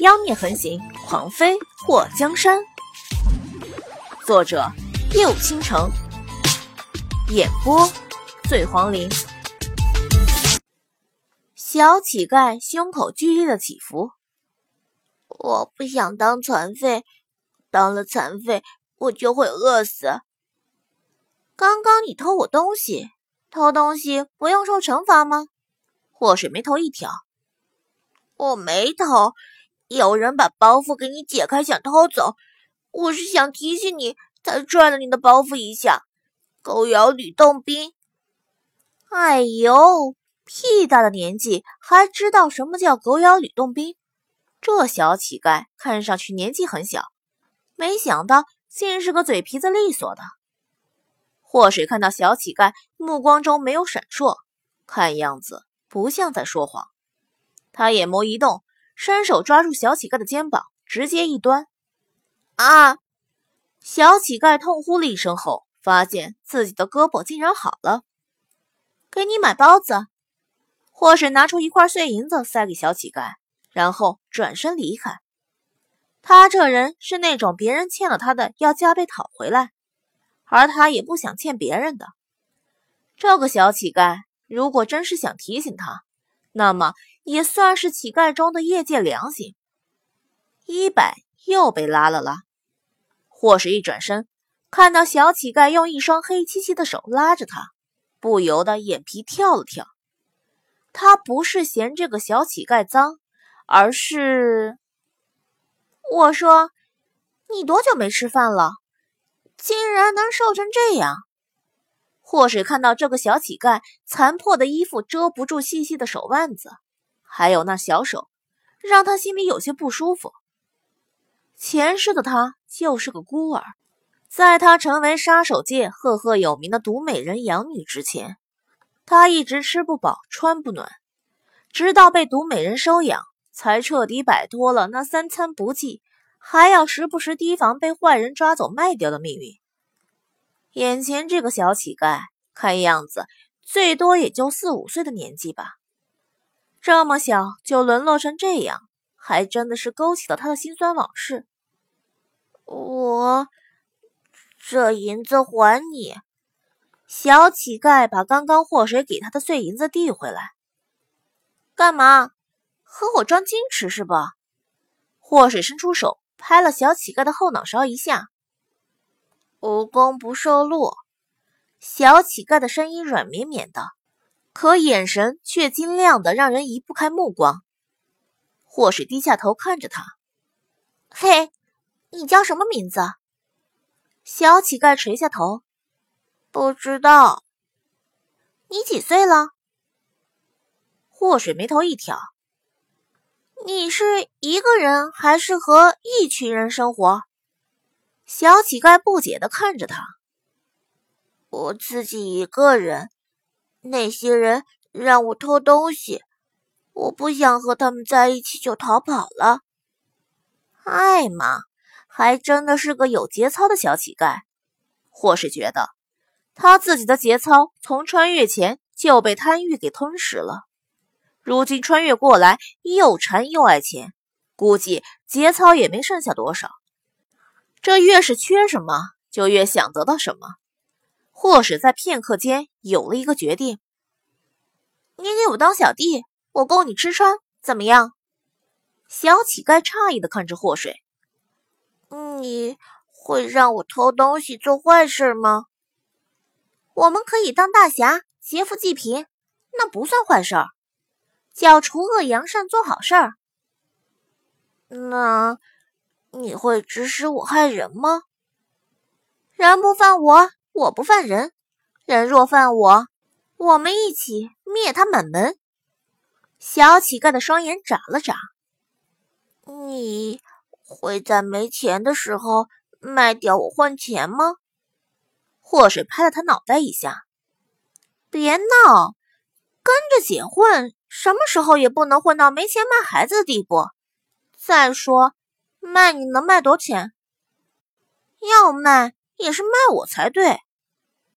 妖孽横行，狂妃祸江山。作者：夜舞倾城，演播：醉黄林。小乞丐胸口剧烈的起伏。我不想当残废，当了残废我就会饿死。刚刚你偷我东西，偷东西不用受惩罚吗？祸水眉头一挑，我没偷。有人把包袱给你解开，想偷走。我是想提醒你，才拽了你的包袱一下。狗咬吕洞宾。哎呦，屁大的年纪还知道什么叫狗咬吕洞宾？这小乞丐看上去年纪很小，没想到竟是个嘴皮子利索的。祸水看到小乞丐目光中没有闪烁，看样子不像在说谎。他眼眸一动。伸手抓住小乞丐的肩膀，直接一端。啊！小乞丐痛呼了一声后，发现自己的胳膊竟然好了。给你买包子。祸水拿出一块碎银子塞给小乞丐，然后转身离开。他这人是那种别人欠了他的要加倍讨回来，而他也不想欠别人的。这个小乞丐如果真是想提醒他，那么。也算是乞丐中的业界良心。一百又被拉了拉，霍水一转身，看到小乞丐用一双黑漆漆的手拉着他，不由得眼皮跳了跳。他不是嫌这个小乞丐脏，而是……我说，你多久没吃饭了？竟然能瘦成这样？霍水看到这个小乞丐残破的衣服遮不住细细的手腕子。还有那小手，让他心里有些不舒服。前世的他就是个孤儿，在他成为杀手界赫赫有名的毒美人养女之前，他一直吃不饱穿不暖，直到被毒美人收养，才彻底摆脱了那三餐不济，还要时不时提防被坏人抓走卖掉的命运。眼前这个小乞丐，看样子最多也就四五岁的年纪吧。这么小就沦落成这样，还真的是勾起了他的心酸往事。我这银子还你。小乞丐把刚刚祸水给他的碎银子递回来。干嘛？和我装矜持是吧？祸水伸出手拍了小乞丐的后脑勺一下。无功不受禄。小乞丐的声音软绵绵的。可眼神却晶亮的，让人移不开目光。祸水低下头看着他：“嘿，你叫什么名字？”小乞丐垂下头：“不知道。”“你几岁了？”祸水眉头一挑：“你是一个人还是和一群人生活？”小乞丐不解的看着他：“我自己一个人。”那些人让我偷东西，我不想和他们在一起，就逃跑了。艾玛还真的是个有节操的小乞丐，或是觉得他自己的节操从穿越前就被贪欲给吞噬了，如今穿越过来又馋又爱钱，估计节操也没剩下多少。这越是缺什么，就越想得到什么。或是在片刻间有了一个决定。你给我当小弟，我供你吃穿，怎么样？小乞丐诧异的看着祸水。你会让我偷东西做坏事吗？我们可以当大侠，劫富济贫，那不算坏事儿，叫除恶扬善，做好事儿。那你会指使我害人吗？人不犯我。我不犯人，人若犯我，我们一起灭他满门。小乞丐的双眼眨了眨。你会在没钱的时候卖掉我换钱吗？祸水拍了他脑袋一下。别闹，跟着姐混，什么时候也不能混到没钱卖孩子的地步。再说，卖你能卖多少钱？要卖也是卖我才对。